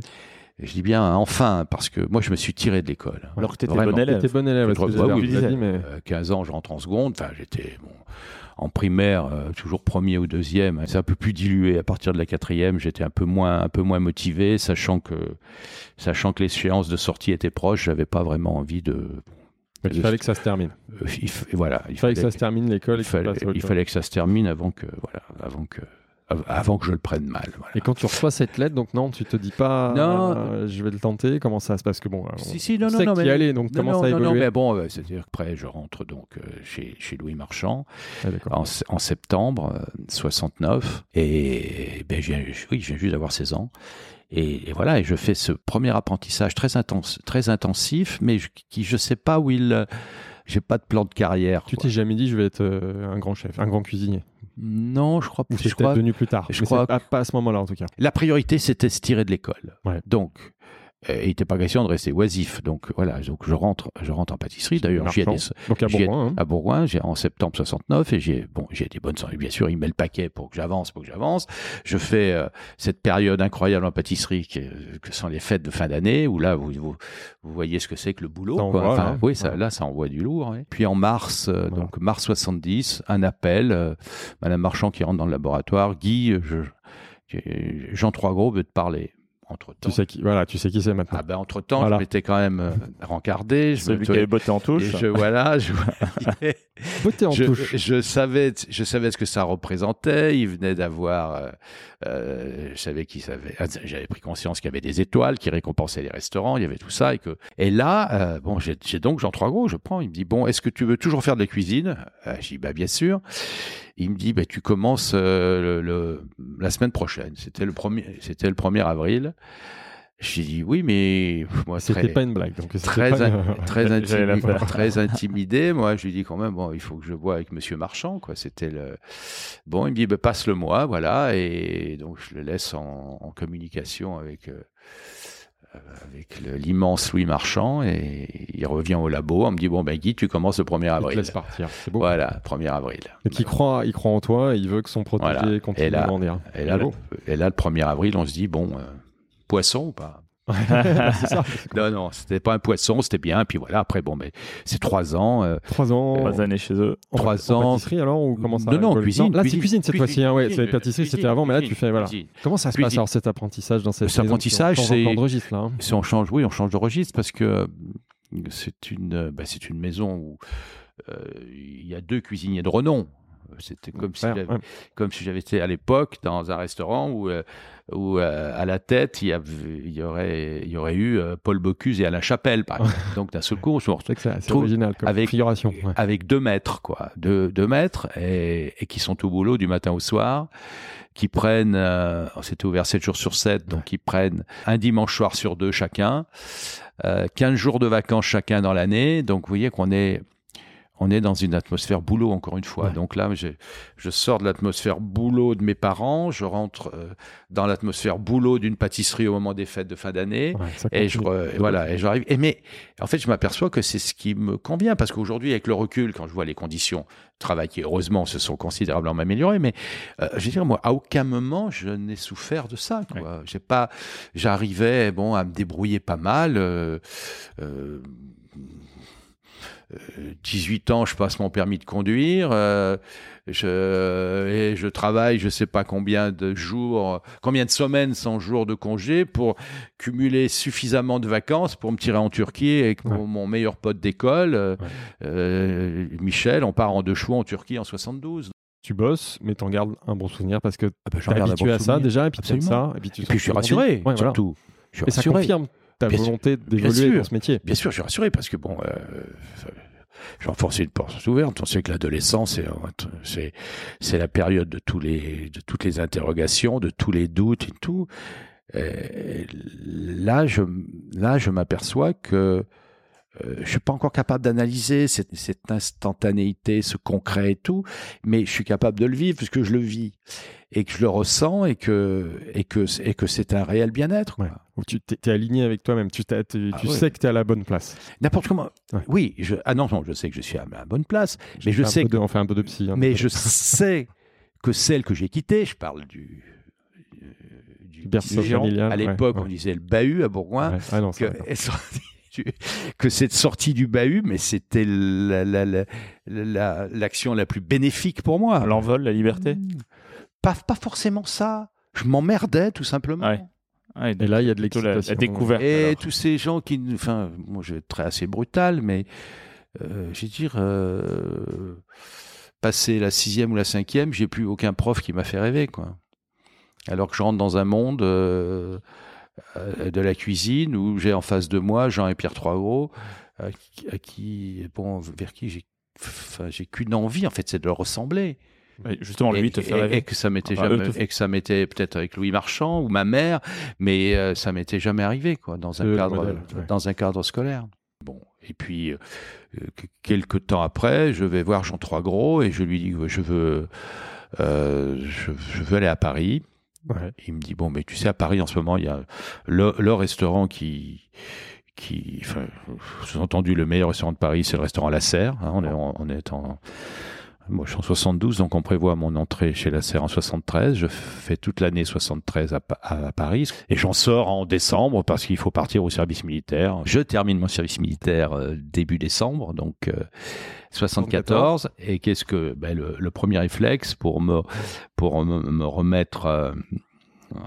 S8: Je dis bien enfin parce que moi je me suis tiré de l'école.
S7: Alors que t'étais
S8: Vraiment.
S7: bon élève.
S1: T'étais bon élève,
S8: Je
S1: est-ce que
S8: crois-
S1: vous avez
S8: ouais, oui,
S1: un peu
S7: vous
S1: dit, mais
S8: Euh, 15 ans, je rentre en seconde. Enfin, j'étais bon, en primaire, euh, toujours premier ou deuxième. C'est un peu plus dilué. À partir de la quatrième, j'étais un peu moins, un peu moins motivé, sachant que, sachant que l'échéance de sortie était proche. J'avais pas vraiment envie de.
S1: mais il fallait que ça se termine.
S8: euh, il voilà,
S1: Il fallait que ça se termine l'école
S8: il fallait, que ça se termine avant que, voilà, avant que, avant que je le prenne mal. Voilà.
S1: Et quand tu reçois cette lettre, donc non, tu te dis pas,
S8: Non.
S1: euh, je vais le tenter. Comment ça se passe? Parce que bon, on
S8: Si, si, non,
S1: sait
S8: non,
S1: y
S8: mais-
S1: allait, donc
S8: Non,
S1: comment
S8: non,
S1: ça a
S8: non, mais bon, euh, c'est-à-dire qu'après, je rentre donc euh, chez, chez Louis Marchand.
S1: Ah,
S8: en, en septembre euh, 69 et ben, je viens, je- oui, je viens juste d'avoir 16 ans et, et voilà et je fais ce premier apprentissage très intense, très intensif mais je, qui je sais pas où il euh, j'ai pas de plan de carrière.
S1: Tu t'es jamais dit, je vais être euh, un grand chef, un grand cuisinier?
S8: Non, je crois
S1: Ou
S8: je
S1: c'est
S8: crois-
S1: peut-être venu plus tard
S8: je
S1: mais
S8: crois
S1: pas, pas à ce moment-là en tout cas.
S8: La priorité c'était se tirer de l'école.
S1: Ouais.
S8: Donc euh, il n'était pas question de rester oisif. Donc voilà, donc je rentre, je rentre en pâtisserie. D'ailleurs, j'y ai des,
S1: Donc à Bourgoin. hein.
S8: à Bourgoin, j'ai en septembre 69 et j'ai bon, j'ai des bonnes soirées. Bien sûr, il met le paquet pour que j'avance, pour que j'avance. Je fais euh, cette période incroyable en pâtisserie que, que sont les fêtes de fin d'année où là vous, vous, vous voyez ce que c'est que le boulot.
S1: Ça
S8: quoi.
S1: envoie,
S8: Enfin,
S1: là.
S8: oui, ça,
S1: Ouais.
S8: là ça envoie du lourd. ouais. Puis en mars, euh,
S1: Voilà.
S8: donc mars 70, un appel, euh, Madame Marchand qui rentre dans le laboratoire, Guy, je, je- Jean Troisgros veut te parler. Entre temps.
S1: Tu sais qui, voilà, tu sais qui c'est maintenant.
S8: Ah ben entre temps,
S1: Voilà.
S8: je m'étais quand même euh, rencardé. Je
S7: Celui
S8: me
S7: qui avait botté en
S8: et
S7: touche.
S8: je, voilà, je,
S1: Beauté en
S8: je,
S1: touche.
S8: je savais, je savais ce que ça représentait. Il venait d'avoir, euh, euh, je savais qu'il savait, ah, j'avais pris conscience qu'il y avait des étoiles qui récompensaient les restaurants, il y avait tout ça et que. Et là, euh, bon, j'ai j'ai donc Jean Trois Gros, je prends. Il me dit bon, est-ce que tu veux toujours faire de la cuisine? Euh, Je dis bah bien sûr. Il me dit bah tu commences euh, le, le- la semaine prochaine. C'était le premier, c'était le 1er avril. J'ai dit oui, mais moi
S1: C'était
S8: très-
S1: pas une blague. Donc
S8: très,
S1: pas
S8: in-
S1: une-
S8: très, intimidé,
S7: faire.
S8: très intimidé. Moi, je lui dis quand même, bon, il faut que je vois avec Monsieur Marchand, quoi. C'était le. Bon, il me dit, bah, passe-le moi, voilà. Et donc, je le laisse en, en communication avec. euh, avec le- l'immense Louis Marchand et il revient au labo. On me dit bon ben Guy, tu commences le 1er
S1: Il te
S8: avril.
S1: laisse partir. C'est beau.
S8: Voilà, 1er avril.
S1: Et qui croit, il croit en toi. et Il veut que son protégé
S8: Voilà.
S1: continue
S8: Et là-
S1: à grandir.
S8: Et là, le, et là, le 1er avril, on se dit bon, euh, poisson ou pas?
S1: Ça.
S8: Non, non, c'était pas un poisson, c'était bien. Puis voilà, après bon, mais c'est trois ans. euh,
S1: Trois ans.
S7: Trois années chez eux.
S1: En,
S8: Trois
S1: en
S8: ans.
S1: pâtisserie alors ou comment ça
S8: Non, non, cuisine,
S1: Là, c'est
S8: cuisine,
S1: cuisine cette fois-ci. Hein, ouais,
S8: cuisine,
S1: c'est pâtisserie,
S8: cuisine,
S1: c'était avant, mais là, tu fais voilà.
S8: cuisine.
S1: Comment ça se
S8: Cuisine.
S1: passe alors cet apprentissage dans cette
S8: Cet
S1: maison?
S8: apprentissage, c'est-
S1: change de registre là. hein.
S8: Si on change, oui, on change de registre parce que euh, c'est une, euh, bah, c'est une maison où euh, il y a deux cuisiniers de renom. C'était comme si
S1: Ouais,
S8: j'avais-
S1: ouais.
S8: comme si j'avais été à l'époque dans un restaurant où, euh, où euh, à la tête il y, avait, il y aurait, il y aurait eu euh, Paul Bocuse et Alain Chapelle, par exemple. Donc d'un seul coup, on se retrouve
S1: original comme
S8: avec-
S1: figuration. ouais.
S8: avec deux maîtres, quoi, deux, deux maîtres, et, et qui sont au boulot du matin au soir, qui prennent, euh, c'était ouvert 7 jours sur 7, donc ils prennent un dimanche soir sur deux chacun, euh, 15 jours de vacances chacun dans l'année, donc vous voyez qu'on est, on est dans une atmosphère boulot encore une fois.
S1: Ouais.
S8: Donc là, je sors de l'atmosphère boulot de mes parents, je rentre euh, dans l'atmosphère boulot d'une pâtisserie au moment des fêtes de fin d'année.
S1: Ouais,
S8: Et je voilà, et j'arrive. Et mais en fait, je m'aperçois que c'est ce qui me convient parce qu'aujourd'hui, avec le recul, quand je vois les conditions de travail qui heureusement se sont considérablement améliorées, mais euh, je veux dire moi, à aucun moment je n'ai souffert de ça. Quoi. J'ai pas, j'arrivais bon à me débrouiller pas mal. Euh, euh, euh, 18 ans, je passe mon permis de conduire. euh, je, et je travaille, je sais pas combien de jours, combien de semaines sans jours de congé pour cumuler suffisamment de vacances pour me tirer en Turquie avec mon,
S1: Ouais.
S8: mon meilleur pote d'école, euh,
S1: Ouais.
S8: euh, Michel. On part en deux chevaux en Turquie en 72.
S1: Tu bosses, mais t'en gardes un bon souvenir parce que
S8: Ah ben,
S1: t'es habitué à ça déjà, et puis
S8: Absolument.
S1: ça, et puis tu
S8: Et puis je suis
S1: tu
S8: rassuré,
S1: Ouais, voilà.
S8: surtout. Je suis
S1: Et ça
S8: rassuré.
S1: confirme ta
S8: Bien
S1: volonté d'évoluer dans ce métier.
S8: Bien sûr, je suis rassuré parce que bon, euh, une porte ouverte. On sait que l'adolescence, c'est, c'est, c'est la période de tous les, de toutes les interrogations, de tous les doutes et tout. Et là, je, là, je m'aperçois que euh, je suis pas encore capable d'analyser cette, cette instantanéité, ce concret et tout, mais je suis capable de le vivre puisque je le vis et que je le ressens et que et que et que c'est un réel bien-être.
S1: Ouais. Tu t'es aligné avec toi-même, tu,
S8: Ah
S1: tu
S8: ouais.
S1: sais que tu es à la bonne place.
S8: N'importe comment.
S1: Ouais.
S8: Oui, je, ah non, non, je sais que je suis à la bonne place, mais je sais que,
S1: de- on fait un peu de psy. hein.
S8: mais je sais que celle que j'ai quittée, je parle du, euh, du,
S1: berceau
S8: du géant.
S1: familial,
S8: À l'époque, on disait le bahut à Bourgoin.
S1: Ah non,
S8: que, que cette sortie du bahut, mais c'était la- la- la- la- l'action la, plus bénéfique pour moi.
S7: L'envol, la liberté?
S8: Pas, pas forcément ça. Je m'emmerdais tout simplement.
S7: Ouais.
S1: Et là, il y a de
S7: plutôt la, la
S1: l'excitation.
S7: découverte.
S8: Et
S7: alors.
S8: tous ces gens qui, enfin, moi je vais être très assez brutal, mais euh, je vais dire, euh, passé la sixième ou la cinquième, j'ai plus aucun prof qui m'a fait rêver, quoi. Alors que je rentre dans un monde euh, de la cuisine où j'ai en face de moi Jean et Pierre Troisgros, à qui, à qui- bon, vers qui j'ai, enfin, j'ai qu'une envie, en fait, c'est de leur ressembler.
S7: Justement, lui
S8: Et-
S7: te fait rêver.
S8: et que ça m'était
S7: Enfin,
S8: jamais, et que ça m'était peut-être avec Louis Marchand ou ma mère, mais euh, ça m'était jamais arrivé quoi dans un
S1: Euh, le
S8: cadre
S1: modèle, ouais.
S8: dans un cadre scolaire. Bon, et puis euh, que- quelques temps après, je vais voir Jean Troisgros et je lui dis que je veux euh, je, je veux aller à Paris.
S1: Ouais.
S8: Il me dit bon mais tu sais à Paris en ce moment il y a le, le restaurant qui qui enfin sous-entendu le meilleur restaurant de Paris c'est le restaurant La Serre hein, on est on est en moi, je suis en 72, donc on prévoit mon entrée chez la Serre en 73. Je fais toute l'année 73 à, Pa- à- à Paris et j'en sors en décembre parce qu'il faut partir au service militaire. Je termine mon service militaire euh, début décembre, donc euh, 74. Et qu'est-ce que ben, le, le premier réflexe pour me pour me, me remettre euh, euh,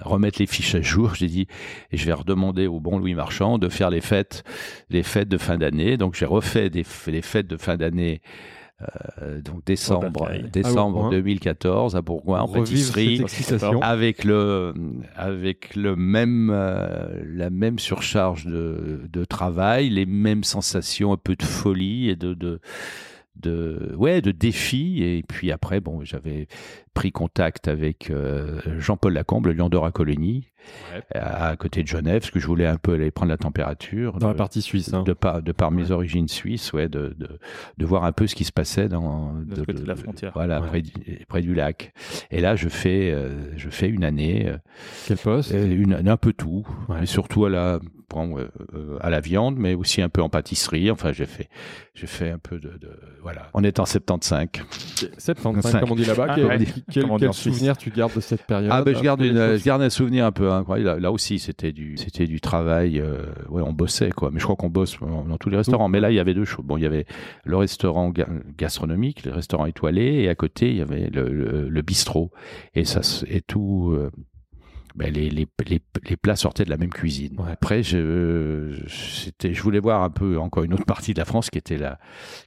S8: remettre les fiches à jour. J'ai dit, et je vais redemander au bon Louis Marchand de faire les fêtes, les fêtes de fin d'année. Donc j'ai refait des, les fêtes de fin d'année. Euh, donc décembre, décembre
S1: Ah oui, hein.
S8: 2014 à Bourgoin en pâtisserie avec le avec le même euh, la même surcharge de, de travail, les mêmes sensations, un peu de folie et de de de ouais de défi et puis après bon j'avais pris contact avec euh, Jean-Paul Lacombe le Lion d'Or à
S1: Ouais.
S8: à, à côté de Genève parce que je voulais un peu aller prendre la température
S1: Dans la
S8: de-
S1: partie suisse. hein.
S8: de par, de par mes origines suisses, ouais, de, de, de voir un peu ce qui se passait dans,
S7: l'autre côté de la frontière.
S8: voilà, près, du, près du lac. Et là, je fais, euh, je fais une année, euh,
S1: Quel poste?
S8: une, un peu tout, surtout à la, bon, euh, euh, à la viande, mais aussi un peu en pâtisserie. Enfin, j'ai fait, j'ai fait un peu de, de- voilà. On est en 75.
S1: 75,
S8: Cinq.
S1: comme on dit là-bas.
S7: Ah, ouais.
S1: Quel, quel souvenir tu gardes de cette période
S8: Ah ben je garde, une, je garde un souvenir un peu incroyable. Là, là aussi c'était du c'était du travail. euh, ouais, on bossait quoi. Mais je crois qu'on bosse dans dans tous les restaurants. Mais là il y avait deux choses. Bon, il y avait le restaurant ga- gastronomique, le restaurant étoilé, et à côté il y avait le, le, le bistrot. Et ça et tout. euh, ben, les, les, les, les plats sortaient de la même cuisine.
S1: Ouais.
S8: Après, je, c'était, je voulais voir un peu encore une autre partie de la France qui était la,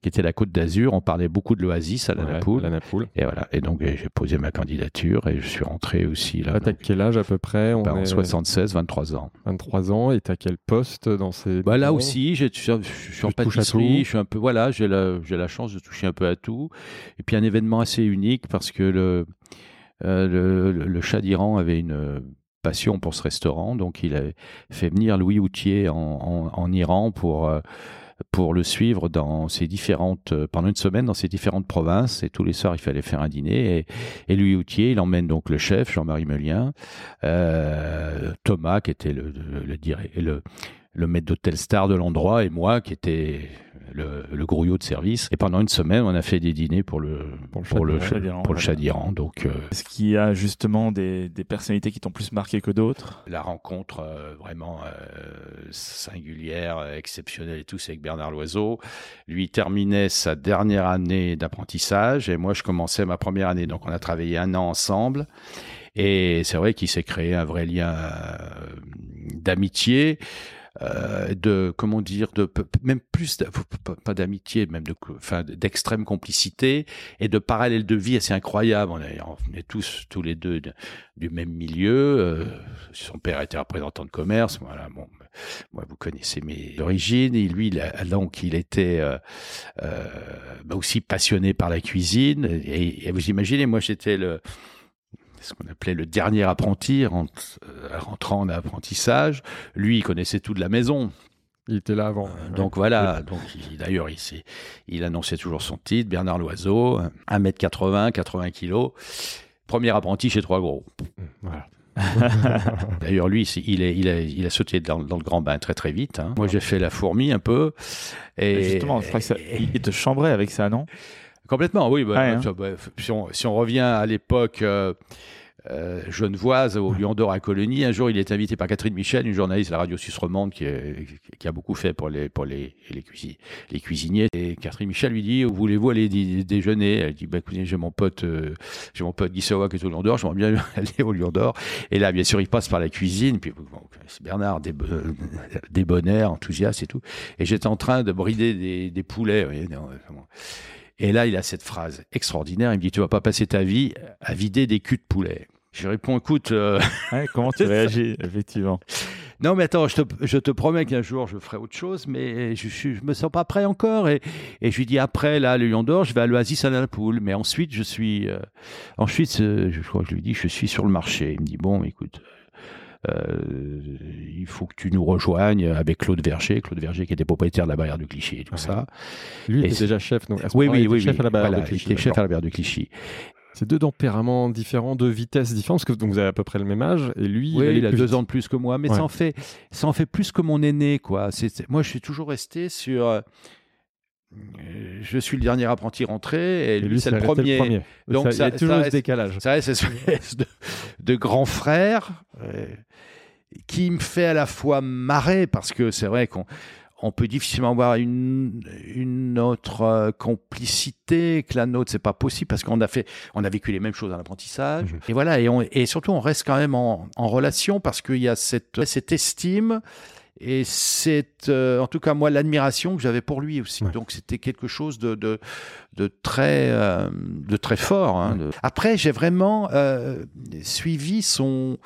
S8: qui était la Côte d'Azur. On parlait beaucoup de l'Oasis à la
S1: Ouais,
S8: Napoule.
S1: la Napoule.
S8: Et voilà. Et donc, j'ai posé ma candidature et je suis rentré aussi là.
S1: Là, t'as quel âge à peu près? On
S8: Bah, en
S1: est
S8: 76, 23 ans.
S1: 23 ans et t'as quel poste dans ces.
S8: Bah, là aussi, je suis en- en pâtisserie, je suis un peu, voilà, j'ai la, j'ai la chance de toucher un peu à tout. Et puis un événement assez unique parce que le, euh, le, le, le Shah d'Iran avait une passion pour ce restaurant, donc il a fait venir Louis Houtier en, Iran pour euh, pour le suivre dans ses différentes euh, pendant une semaine dans ses différentes provinces. Et tous les soirs il fallait faire un dîner. Et, Louis Houtier il emmène donc le chef Jean-Marie Melien euh, Thomas qui était le le, le maître d'hôtel star de l'endroit et moi qui était le, le grouillot de service et pendant une semaine on a fait des dîners pour le
S1: Pour le
S8: pour le,
S1: Shah
S7: d'Iran,
S8: pour le. Shah d'Iran donc euh,
S7: Est-ce qu'il y a justement des, des personnalités qui t'ont plus marqué que d'autres?
S8: La rencontre euh, vraiment euh, singulière, exceptionnelle et tout, c'est avec Bernard Loiseau. Lui terminait sa dernière année d'apprentissage et moi je commençais ma première année. Donc on a travaillé un an ensemble et c'est vrai qu'il s'est créé un vrai lien d'amitié. Euh, de comment dire de même plus pas d'amitié même de enfin d'extrême complicité et de parallèles de vie assez incroyables on est, tous tous les deux de- du même milieu. Euh, son père était représentant de commerce. Voilà bon moi vous connaissez mes origines. Et lui donc il était euh, euh, bah, aussi passionné par la cuisine. Et, et vous imaginez moi j'étais le ce qu'on appelait le dernier apprenti euh, rentrant en apprentissage lui il connaissait tout de la maison
S1: Il était là avant.
S8: euh, donc voilà, donc il- d'ailleurs il, annonçait toujours son titre, Bernard Loiseau, 1m80, 80 kilos, premier apprenti chez Trois Gros.
S1: Voilà.
S8: D'ailleurs lui, il, est, il, a, il a sauté dans, dans le grand bain très très vite. hein. Moi j'ai fait la fourmi un peu. Et,
S7: Justement, je crois que ça,
S8: et-
S7: il te chambrait avec ça, non?
S8: Complètement, oui. bah,
S7: Ouais, hein.
S8: bah, si, on, si on revient à l'époque euh, euh, genevoise, au Lion d'Or à Colonie, un jour il est invité par Catherine Michel, une journaliste de la radio suisse romande qui, est- qui a beaucoup fait pour les, pour les, les, cuisi- les cuisiniers. Et Catherine Michel lui dit Voulez-vous aller déjeuner? Elle dit bah, écoutez, J'ai mon pote, euh, j'ai mon pote Guy qui est au Lion d'Or, j'aimerais bien aller au Lion d'Or. Et là, bien sûr, il passe par la cuisine. Puis bon, c'est Bernard, des, euh, débonnaire, enthousiaste et tout. Et j'étais en train de brider des, des poulets. vous voyez, non, vraiment. Et là, il a cette phrase extraordinaire. Il me dit, tu vas pas passer ta vie à vider des culs de poulet. Je réponds, écoute, euh,
S7: Ouais, Comment tu réagis, effectivement
S8: non mais attends, je te, je te promets qu'un jour je ferai autre chose, mais je, je me sens pas prêt encore. Et, et je lui dis après, là, le Lion d'Or, je vais à l'Oasis à la poule. Mais ensuite, je suis, euh, ensuite, euh, je crois que je lui dis, je suis sur le marché. Il me dit, bon, écoute, il faut que tu nous rejoignes avec Claude Verger, Claude Verger qui était propriétaire de la barrière de Clichy et tout
S1: Ouais.
S8: ça.
S1: Lui, était déjà chef. Donc
S8: Oui, oui, oui,
S1: chef à la barrière
S8: Voilà,
S1: de Clichy,
S8: chef à la barrière de Clichy.
S1: C'est deux tempéraments différents, deux vitesses différentes, parce que donc, vous avez à peu près le même âge, et lui,
S8: Oui, il a deux
S1: vite.
S8: ans de plus que moi, mais
S1: Ouais.
S8: ça en fait, ça en fait plus que mon aîné, quoi. C'est- moi, je suis toujours resté sur. Euh, je suis le dernier apprenti rentré et,
S1: Et
S8: lui,
S1: lui,
S8: c'est
S1: ça
S8: le premier. Donc,
S1: Donc,
S8: ça-
S1: il y a toujours
S8: ça
S1: ce
S8: reste-
S1: décalage.
S8: Ça reste espèce de, de grand frère euh, qui me fait à la fois marrer parce que c'est vrai qu'on on peut difficilement avoir une, une autre euh, complicité que la nôtre. C'est pas possible parce qu'on a fait, on a vécu les mêmes choses dans l'apprentissage.
S1: Mhm.
S8: Et voilà, et, on, et surtout, on reste quand même en, en relation parce qu'il y a cette, cette estime et c'est, euh, en tout cas, moi, l'admiration que j'avais pour lui aussi.
S1: Ouais.
S8: Donc, c'était quelque chose de, de, de très, euh, de très fort. hein,
S1: Ouais.
S8: de- Après, j'ai vraiment euh, suivi son,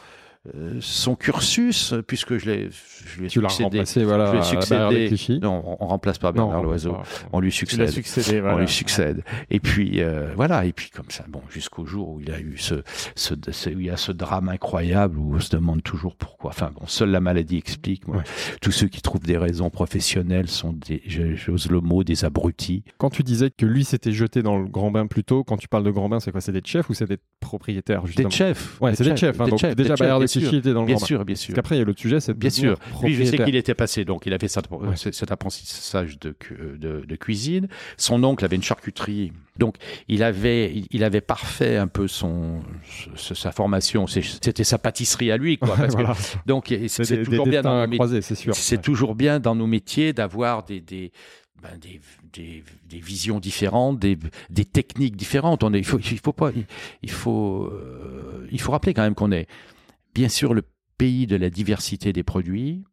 S8: euh, son cursus, puisque je l'ai, je lui ai
S1: Tu
S8: succédé.
S1: remplacé voilà,
S8: je lui ai succédé. Non, on, on remplace pas Bernard Loiseau. On lui succède.
S7: succédé,
S8: On lui succède. Et puis euh, voilà. Et puis comme ça, bon, jusqu'au jour où il a eu ce, ce, ce- où il y a ce drame incroyable où on se demande toujours pourquoi. Enfin bon, seule la maladie explique. moi.
S1: Ouais.
S8: Tous ceux qui trouvent des raisons professionnelles sont des, j'ose le mot, des abrutis.
S1: Quand tu disais que lui s'était jeté dans le grand bain plus tôt, quand tu parles de grand bain, c'est quoi? C'est des chefs ou c'est des propriétaires justement?
S8: Des chefs.
S1: Ouais, c'est des chefs. hein,
S8: Des
S1: donc
S8: chefs,
S1: déjà,
S8: des chefs, bien sûr.
S1: était dans le
S8: Bien sûr, bien sûr.
S1: Parce qu'après, il y a le sujet, c'est
S8: Bien sûr. Lui, je sais qu'il était passé, donc il avait cet,
S1: Ouais.
S8: cet apprentissage de, cu- de, de cuisine. Son oncle avait une charcuterie, donc il avait, il, il avait parfait un peu son, sa formation. C'était sa pâtisserie à lui, quoi. Que- donc c'est toujours bien dans nos métiers.
S1: croiser, c'est sûr.
S8: C'est
S1: Ouais.
S8: toujours bien dans nos métiers d'avoir des, des, ben, des, des, des visions différentes, des, des techniques différentes. On est, il faut, il faut pas, il, il faut, euh, il faut rappeler quand même qu'on est bien sûr le pays de la diversité des produits,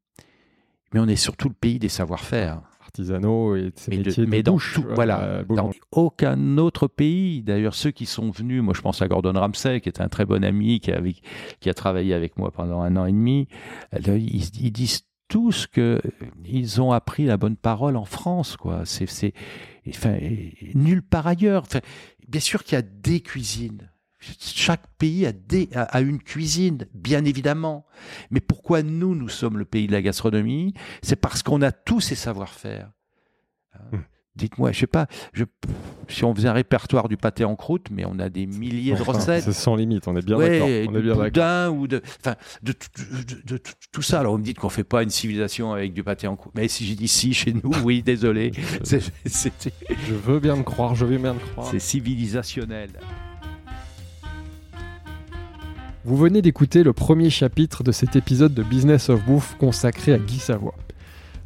S8: mais on est surtout le pays des savoir-faire.
S1: Artisanaux et de ces
S8: Mais,
S1: métiers de
S8: mais dans
S1: bouche,
S8: tout,
S1: euh,
S8: voilà,
S1: euh,
S8: dans aucun autre pays. D'ailleurs, ceux qui sont venus, moi je pense à Gordon Ramsay, qui est un très bon ami, qui a, avec- qui a travaillé avec moi pendant un an et demi. euh, Ils, ils disent tous que ils ont appris la bonne parole en France, quoi. C'est, c'est, enfin, nulle part ailleurs. Enfin, bien sûr qu'il y a des cuisines. Chaque pays a, des, a, a une cuisine, bien évidemment. Mais pourquoi nous, nous sommes le pays de la gastronomie? C'est parce qu'on a tous ces savoir-faire. Hein?
S1: Hmm.
S8: Dites-moi, je sais pas, je, si on faisait un répertoire du pâté en croûte, mais on a des milliers de recettes.
S1: C'est sans limite, on est bien
S8: Ouais,
S1: d'accord. On
S8: boudin ou de, enfin, de, tout- de- tout ça. Alors, vous me dites qu'on fait pas une civilisation avec du pâté en croûte. Mais si j'ai dit si chez nous, oui, désolé.
S1: Je veux bien le croire, je veux bien le croire.
S8: c'est civilisationnel.
S1: Vous venez d'écouter le premier chapitre de cet épisode de Business of Bouffe consacré à Guy Savoie.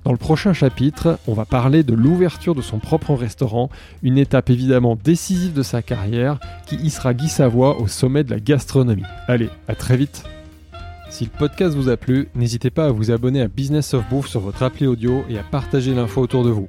S1: Dans le prochain chapitre, on va parler de l'ouverture de son propre restaurant, une étape évidemment décisive de sa carrière qui hissera Guy Savoie au sommet de la gastronomie. Allez, à très vite Si le podcast vous a plu, n'hésitez pas à vous abonner à Business of Bouffe sur votre appli audio et à partager l'info autour de vous.